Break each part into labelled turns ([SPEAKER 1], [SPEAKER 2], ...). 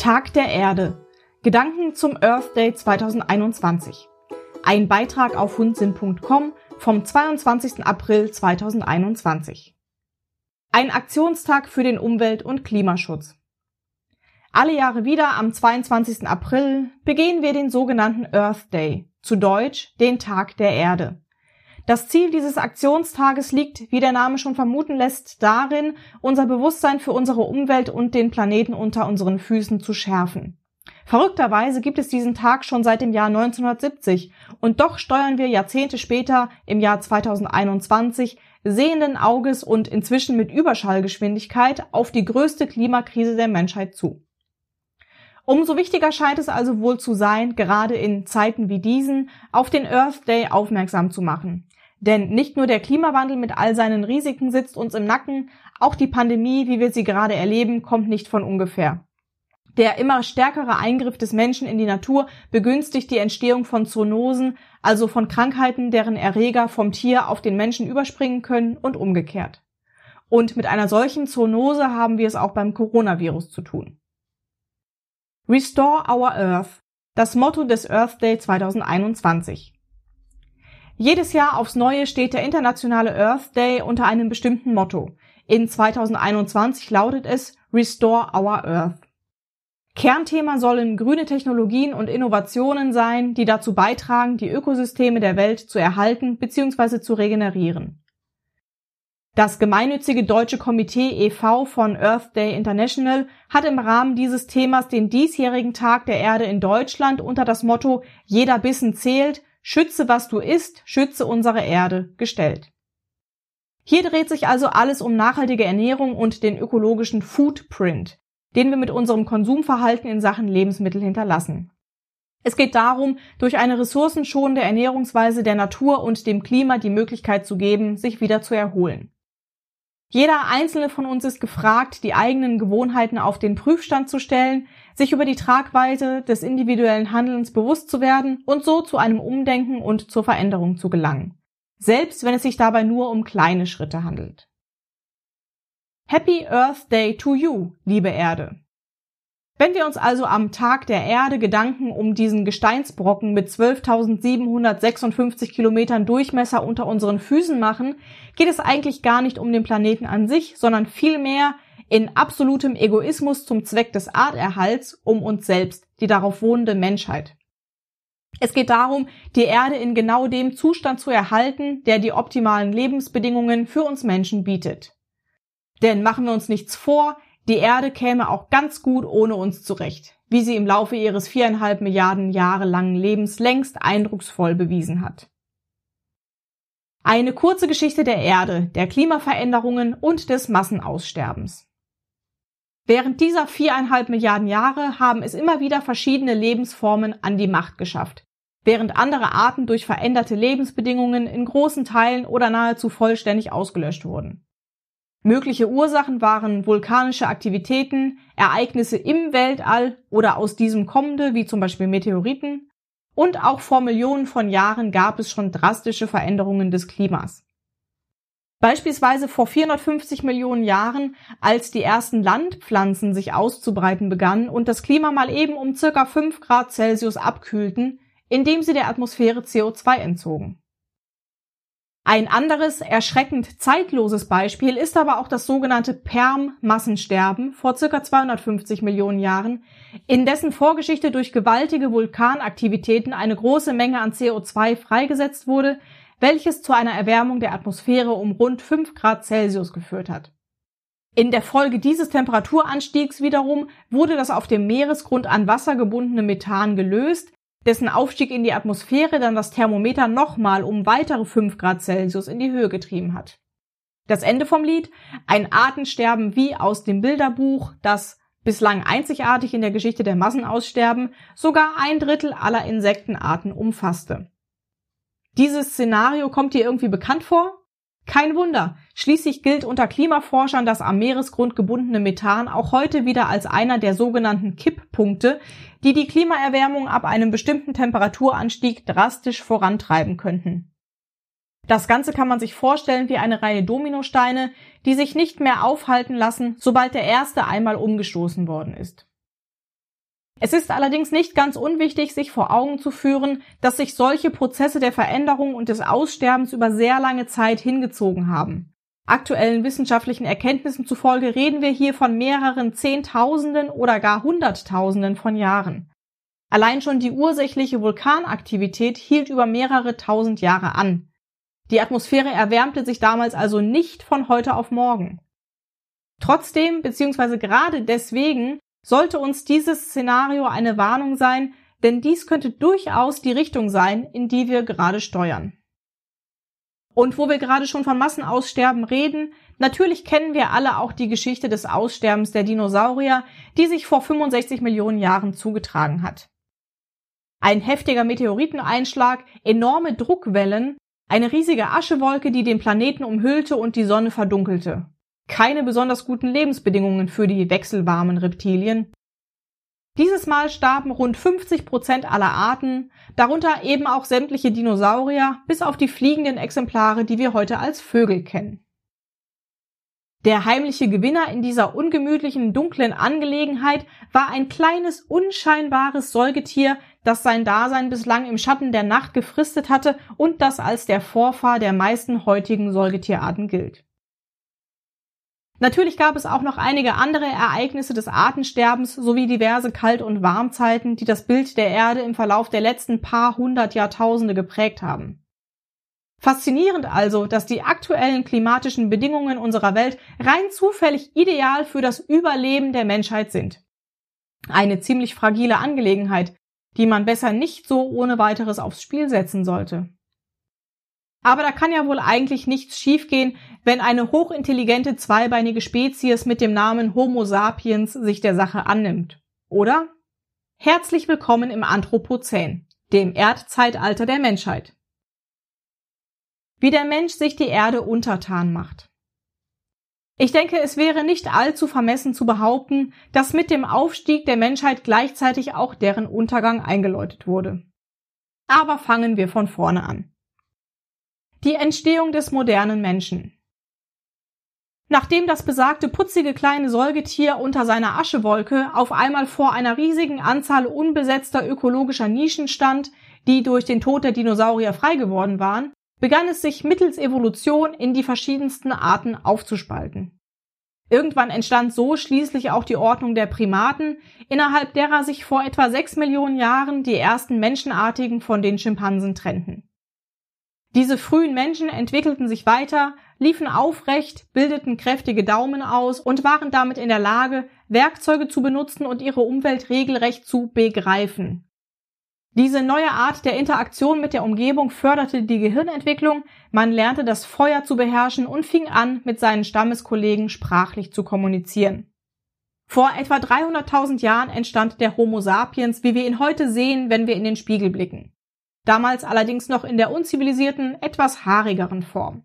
[SPEAKER 1] Tag der Erde. Gedanken zum Earth Day 2021. Ein Beitrag auf hundsinn.com vom 22. April 2021. Ein Aktionstag für den Umwelt- und Klimaschutz. Alle Jahre wieder am 22. April begehen wir den sogenannten Earth Day, zu Deutsch den Tag der Erde. Das Ziel dieses Aktionstages liegt, wie der Name schon vermuten lässt, darin, unser Bewusstsein für unsere Umwelt und den Planeten unter unseren Füßen zu schärfen. Verrückterweise gibt es diesen Tag schon seit dem Jahr 1970 und doch steuern wir Jahrzehnte später im Jahr 2021 sehenden Auges und inzwischen mit Überschallgeschwindigkeit auf die größte Klimakrise der Menschheit zu. Umso wichtiger scheint es also wohl zu sein, gerade in Zeiten wie diesen auf den Earth Day aufmerksam zu machen. Denn nicht nur der Klimawandel mit all seinen Risiken sitzt uns im Nacken, auch die Pandemie, wie wir sie gerade erleben, kommt nicht von ungefähr. Der immer stärkere Eingriff des Menschen in die Natur begünstigt die Entstehung von Zoonosen, also von Krankheiten, deren Erreger vom Tier auf den Menschen überspringen können und umgekehrt. Und mit einer solchen Zoonose haben wir es auch beim Coronavirus zu tun. Restore Our Earth, das Motto des Earth Day 2021. Jedes Jahr aufs Neue steht der internationale Earth Day unter einem bestimmten Motto. In 2021 lautet es Restore Our Earth. Kernthema sollen grüne Technologien und Innovationen sein, die dazu beitragen, die Ökosysteme der Welt zu erhalten bzw. zu regenerieren. Das gemeinnützige Deutsche Komitee e.V. von Earth Day International hat im Rahmen dieses Themas den diesjährigen Tag der Erde in Deutschland unter das Motto Jeder Bissen zählt Schütze, was du isst, schütze unsere Erde gestellt. Hier dreht sich also alles um nachhaltige Ernährung und den ökologischen Footprint, den wir mit unserem Konsumverhalten in Sachen Lebensmittel hinterlassen. Es geht darum, durch eine ressourcenschonende Ernährungsweise der Natur und dem Klima die Möglichkeit zu geben, sich wieder zu erholen. Jeder einzelne von uns ist gefragt, die eigenen Gewohnheiten auf den Prüfstand zu stellen, sich über die Tragweite des individuellen Handelns bewusst zu werden und so zu einem Umdenken und zur Veränderung zu gelangen. Selbst wenn es sich dabei nur um kleine Schritte handelt. Happy Earth Day to you, liebe Erde. Wenn wir uns also am Tag der Erde Gedanken um diesen Gesteinsbrocken mit 12.756 Kilometern Durchmesser unter unseren Füßen machen, geht es eigentlich gar nicht um den Planeten an sich, sondern vielmehr in absolutem Egoismus zum Zweck des Arterhalts um uns selbst, die darauf wohnende Menschheit. Es geht darum, die Erde in genau dem Zustand zu erhalten, der die optimalen Lebensbedingungen für uns Menschen bietet. Denn machen wir uns nichts vor, die Erde käme auch ganz gut ohne uns zurecht, wie sie im Laufe ihres viereinhalb Milliarden Jahre langen Lebens längst eindrucksvoll bewiesen hat. Eine kurze Geschichte der Erde, der Klimaveränderungen und des Massenaussterbens. Während dieser viereinhalb Milliarden Jahre haben es immer wieder verschiedene Lebensformen an die Macht geschafft, während andere Arten durch veränderte Lebensbedingungen in großen Teilen oder nahezu vollständig ausgelöscht wurden. Mögliche Ursachen waren vulkanische Aktivitäten, Ereignisse im Weltall oder aus diesem kommende, wie zum Beispiel Meteoriten. Und auch vor Millionen von Jahren gab es schon drastische Veränderungen des Klimas. Beispielsweise vor 450 Millionen Jahren, als die ersten Landpflanzen sich auszubreiten begannen und das Klima mal eben um circa 5 Grad Celsius abkühlten, indem sie der Atmosphäre CO2 entzogen. Ein anderes, erschreckend zeitloses Beispiel ist aber auch das sogenannte Perm-Massensterben vor circa 250 Millionen Jahren, in dessen Vorgeschichte durch gewaltige Vulkanaktivitäten eine große Menge an CO2 freigesetzt wurde, welches zu einer Erwärmung der Atmosphäre um rund 5 Grad Celsius geführt hat. In der Folge dieses Temperaturanstiegs wiederum wurde das auf dem Meeresgrund an Wasser gebundene Methan gelöst, dessen Aufstieg in die Atmosphäre dann das Thermometer nochmal um weitere 5 Grad Celsius in die Höhe getrieben hat. Das Ende vom Lied? Ein Artensterben wie aus dem Bilderbuch, das bislang einzigartig in der Geschichte der Massenaussterben sogar ein Drittel aller Insektenarten umfasste. Dieses Szenario kommt dir irgendwie bekannt vor? Kein Wunder. Schließlich gilt unter Klimaforschern das am Meeresgrund gebundene Methan auch heute wieder als einer der sogenannten Kipppunkte, die die Klimaerwärmung ab einem bestimmten Temperaturanstieg drastisch vorantreiben könnten. Das Ganze kann man sich vorstellen wie eine Reihe Dominosteine, die sich nicht mehr aufhalten lassen, sobald der erste einmal umgestoßen worden ist. Es ist allerdings nicht ganz unwichtig, sich vor Augen zu führen, dass sich solche Prozesse der Veränderung und des Aussterbens über sehr lange Zeit hingezogen haben. Aktuellen wissenschaftlichen Erkenntnissen zufolge reden wir hier von mehreren Zehntausenden oder gar Hunderttausenden von Jahren. Allein schon die ursächliche Vulkanaktivität hielt über mehrere tausend Jahre an. Die Atmosphäre erwärmte sich damals also nicht von heute auf morgen. Trotzdem, beziehungsweise gerade deswegen, sollte uns dieses Szenario eine Warnung sein, denn dies könnte durchaus die Richtung sein, in die wir gerade steuern. Und wo wir gerade schon von Massenaussterben reden, natürlich kennen wir alle auch die Geschichte des Aussterbens der Dinosaurier, die sich vor 65 Millionen Jahren zugetragen hat. Ein heftiger Meteoriteneinschlag, enorme Druckwellen, eine riesige Aschewolke, die den Planeten umhüllte und die Sonne verdunkelte keine besonders guten Lebensbedingungen für die wechselwarmen Reptilien. Dieses Mal starben rund 50 Prozent aller Arten, darunter eben auch sämtliche Dinosaurier, bis auf die fliegenden Exemplare, die wir heute als Vögel kennen. Der heimliche Gewinner in dieser ungemütlichen, dunklen Angelegenheit war ein kleines, unscheinbares Säugetier, das sein Dasein bislang im Schatten der Nacht gefristet hatte und das als der Vorfahr der meisten heutigen Säugetierarten gilt. Natürlich gab es auch noch einige andere Ereignisse des Artensterbens sowie diverse Kalt- und Warmzeiten, die das Bild der Erde im Verlauf der letzten paar hundert Jahrtausende geprägt haben. Faszinierend also, dass die aktuellen klimatischen Bedingungen unserer Welt rein zufällig ideal für das Überleben der Menschheit sind. Eine ziemlich fragile Angelegenheit, die man besser nicht so ohne weiteres aufs Spiel setzen sollte. Aber da kann ja wohl eigentlich nichts schiefgehen, wenn eine hochintelligente zweibeinige Spezies mit dem Namen Homo sapiens sich der Sache annimmt. Oder? Herzlich willkommen im Anthropozän, dem Erdzeitalter der Menschheit. Wie der Mensch sich die Erde untertan macht. Ich denke, es wäre nicht allzu vermessen zu behaupten, dass mit dem Aufstieg der Menschheit gleichzeitig auch deren Untergang eingeläutet wurde. Aber fangen wir von vorne an. Die Entstehung des modernen Menschen. Nachdem das besagte putzige kleine Säugetier unter seiner Aschewolke auf einmal vor einer riesigen Anzahl unbesetzter ökologischer Nischen stand, die durch den Tod der Dinosaurier frei geworden waren, begann es sich mittels Evolution in die verschiedensten Arten aufzuspalten. Irgendwann entstand so schließlich auch die Ordnung der Primaten, innerhalb derer sich vor etwa sechs Millionen Jahren die ersten Menschenartigen von den Schimpansen trennten. Diese frühen Menschen entwickelten sich weiter, liefen aufrecht, bildeten kräftige Daumen aus und waren damit in der Lage, Werkzeuge zu benutzen und ihre Umwelt regelrecht zu begreifen. Diese neue Art der Interaktion mit der Umgebung förderte die Gehirnentwicklung, man lernte das Feuer zu beherrschen und fing an, mit seinen Stammeskollegen sprachlich zu kommunizieren. Vor etwa 300.000 Jahren entstand der Homo sapiens, wie wir ihn heute sehen, wenn wir in den Spiegel blicken damals allerdings noch in der unzivilisierten, etwas haarigeren Form.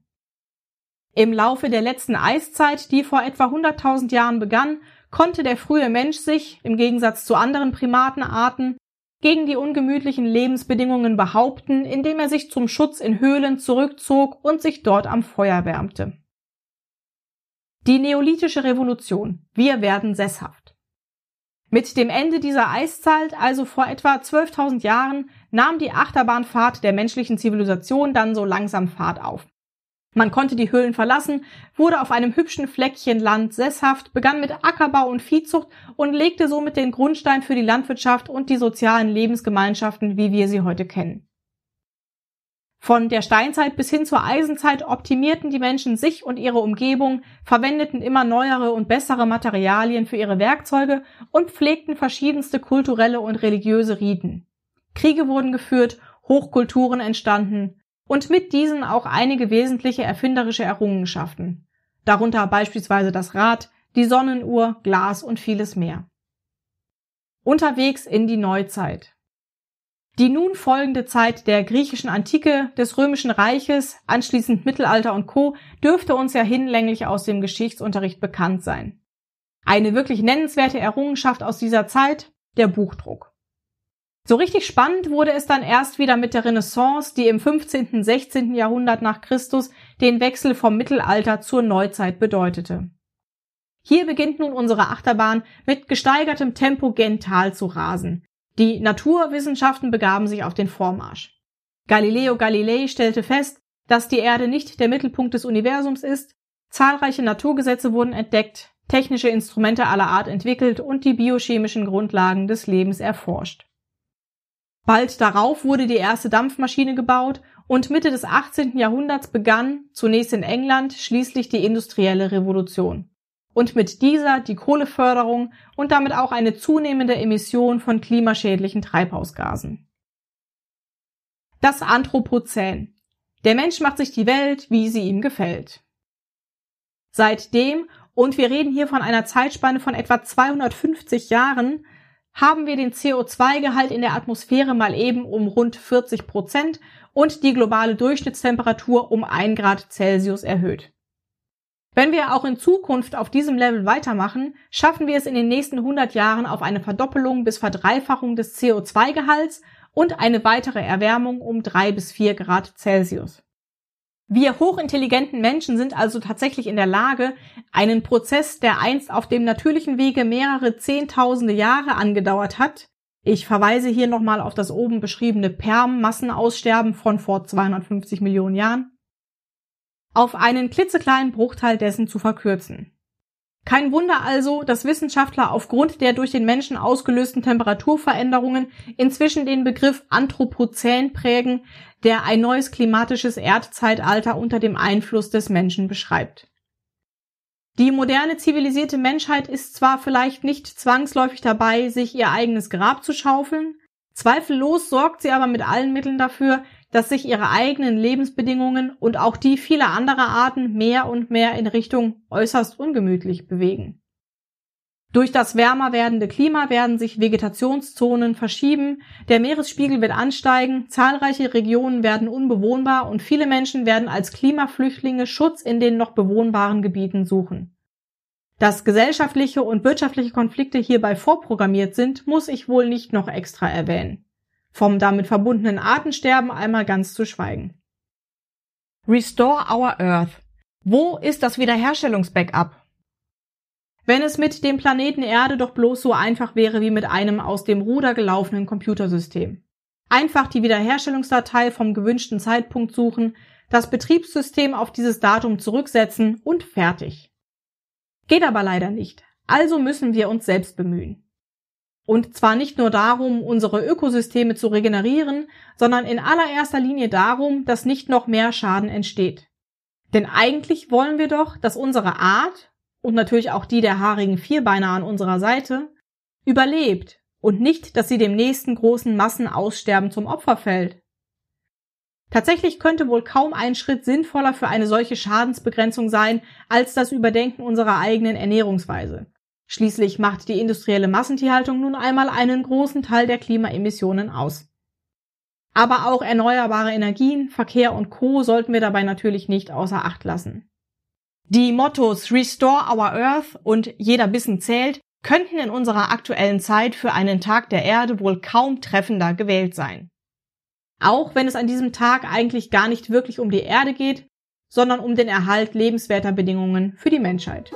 [SPEAKER 1] Im Laufe der letzten Eiszeit, die vor etwa 100.000 Jahren begann, konnte der frühe Mensch sich, im Gegensatz zu anderen Primatenarten, gegen die ungemütlichen Lebensbedingungen behaupten, indem er sich zum Schutz in Höhlen zurückzog und sich dort am Feuer wärmte. Die Neolithische Revolution. Wir werden sesshaft. Mit dem Ende dieser Eiszeit, also vor etwa 12.000 Jahren, nahm die Achterbahnfahrt der menschlichen Zivilisation dann so langsam Fahrt auf. Man konnte die Höhlen verlassen, wurde auf einem hübschen Fleckchen Land sesshaft, begann mit Ackerbau und Viehzucht und legte somit den Grundstein für die Landwirtschaft und die sozialen Lebensgemeinschaften, wie wir sie heute kennen. Von der Steinzeit bis hin zur Eisenzeit optimierten die Menschen sich und ihre Umgebung, verwendeten immer neuere und bessere Materialien für ihre Werkzeuge und pflegten verschiedenste kulturelle und religiöse Riten. Kriege wurden geführt, Hochkulturen entstanden und mit diesen auch einige wesentliche erfinderische Errungenschaften, darunter beispielsweise das Rad, die Sonnenuhr, Glas und vieles mehr. Unterwegs in die Neuzeit. Die nun folgende Zeit der griechischen Antike, des römischen Reiches, anschließend Mittelalter und Co. dürfte uns ja hinlänglich aus dem Geschichtsunterricht bekannt sein. Eine wirklich nennenswerte Errungenschaft aus dieser Zeit, der Buchdruck. So richtig spannend wurde es dann erst wieder mit der Renaissance, die im 15. 16. Jahrhundert nach Christus den Wechsel vom Mittelalter zur Neuzeit bedeutete. Hier beginnt nun unsere Achterbahn mit gesteigertem Tempo gen Tal zu rasen. Die Naturwissenschaften begaben sich auf den Vormarsch. Galileo Galilei stellte fest, dass die Erde nicht der Mittelpunkt des Universums ist, zahlreiche Naturgesetze wurden entdeckt, technische Instrumente aller Art entwickelt und die biochemischen Grundlagen des Lebens erforscht. Bald darauf wurde die erste Dampfmaschine gebaut und Mitte des 18. Jahrhunderts begann, zunächst in England, schließlich die industrielle Revolution. Und mit dieser die Kohleförderung und damit auch eine zunehmende Emission von klimaschädlichen Treibhausgasen. Das Anthropozän. Der Mensch macht sich die Welt, wie sie ihm gefällt. Seitdem, und wir reden hier von einer Zeitspanne von etwa 250 Jahren, haben wir den CO2-Gehalt in der Atmosphäre mal eben um rund 40 Prozent und die globale Durchschnittstemperatur um ein Grad Celsius erhöht. Wenn wir auch in Zukunft auf diesem Level weitermachen, schaffen wir es in den nächsten 100 Jahren auf eine Verdoppelung bis Verdreifachung des CO2-Gehalts und eine weitere Erwärmung um drei bis vier Grad Celsius. Wir hochintelligenten Menschen sind also tatsächlich in der Lage, einen Prozess, der einst auf dem natürlichen Wege mehrere Zehntausende Jahre angedauert hat, ich verweise hier nochmal auf das oben beschriebene Perm-Massenaussterben von vor 250 Millionen Jahren, auf einen klitzekleinen Bruchteil dessen zu verkürzen. Kein Wunder also, dass Wissenschaftler aufgrund der durch den Menschen ausgelösten Temperaturveränderungen inzwischen den Begriff Anthropozän prägen, der ein neues klimatisches Erdzeitalter unter dem Einfluss des Menschen beschreibt. Die moderne zivilisierte Menschheit ist zwar vielleicht nicht zwangsläufig dabei, sich ihr eigenes Grab zu schaufeln, zweifellos sorgt sie aber mit allen Mitteln dafür, dass sich ihre eigenen Lebensbedingungen und auch die vieler anderer Arten mehr und mehr in Richtung äußerst ungemütlich bewegen. Durch das wärmer werdende Klima werden sich Vegetationszonen verschieben, der Meeresspiegel wird ansteigen, zahlreiche Regionen werden unbewohnbar und viele Menschen werden als Klimaflüchtlinge Schutz in den noch bewohnbaren Gebieten suchen. Dass gesellschaftliche und wirtschaftliche Konflikte hierbei vorprogrammiert sind, muss ich wohl nicht noch extra erwähnen. Vom damit verbundenen Artensterben einmal ganz zu schweigen. Restore our Earth. Wo ist das Wiederherstellungsbackup? Wenn es mit dem Planeten Erde doch bloß so einfach wäre wie mit einem aus dem Ruder gelaufenen Computersystem. Einfach die Wiederherstellungsdatei vom gewünschten Zeitpunkt suchen, das Betriebssystem auf dieses Datum zurücksetzen und fertig. Geht aber leider nicht. Also müssen wir uns selbst bemühen. Und zwar nicht nur darum, unsere Ökosysteme zu regenerieren, sondern in allererster Linie darum, dass nicht noch mehr Schaden entsteht. Denn eigentlich wollen wir doch, dass unsere Art und natürlich auch die der haarigen Vierbeiner an unserer Seite, überlebt und nicht, dass sie dem nächsten großen Massenaussterben zum Opfer fällt. Tatsächlich könnte wohl kaum ein Schritt sinnvoller für eine solche Schadensbegrenzung sein, als das Überdenken unserer eigenen Ernährungsweise. Schließlich macht die industrielle Massentierhaltung nun einmal einen großen Teil der Klimaemissionen aus. Aber auch erneuerbare Energien, Verkehr und Co. sollten wir dabei natürlich nicht außer Acht lassen. Die Mottos Restore Our Earth und Jeder Bissen zählt könnten in unserer aktuellen Zeit für einen Tag der Erde wohl kaum treffender gewählt sein. Auch wenn es an diesem Tag eigentlich gar nicht wirklich um die Erde geht, sondern um den Erhalt lebenswerter Bedingungen für die Menschheit.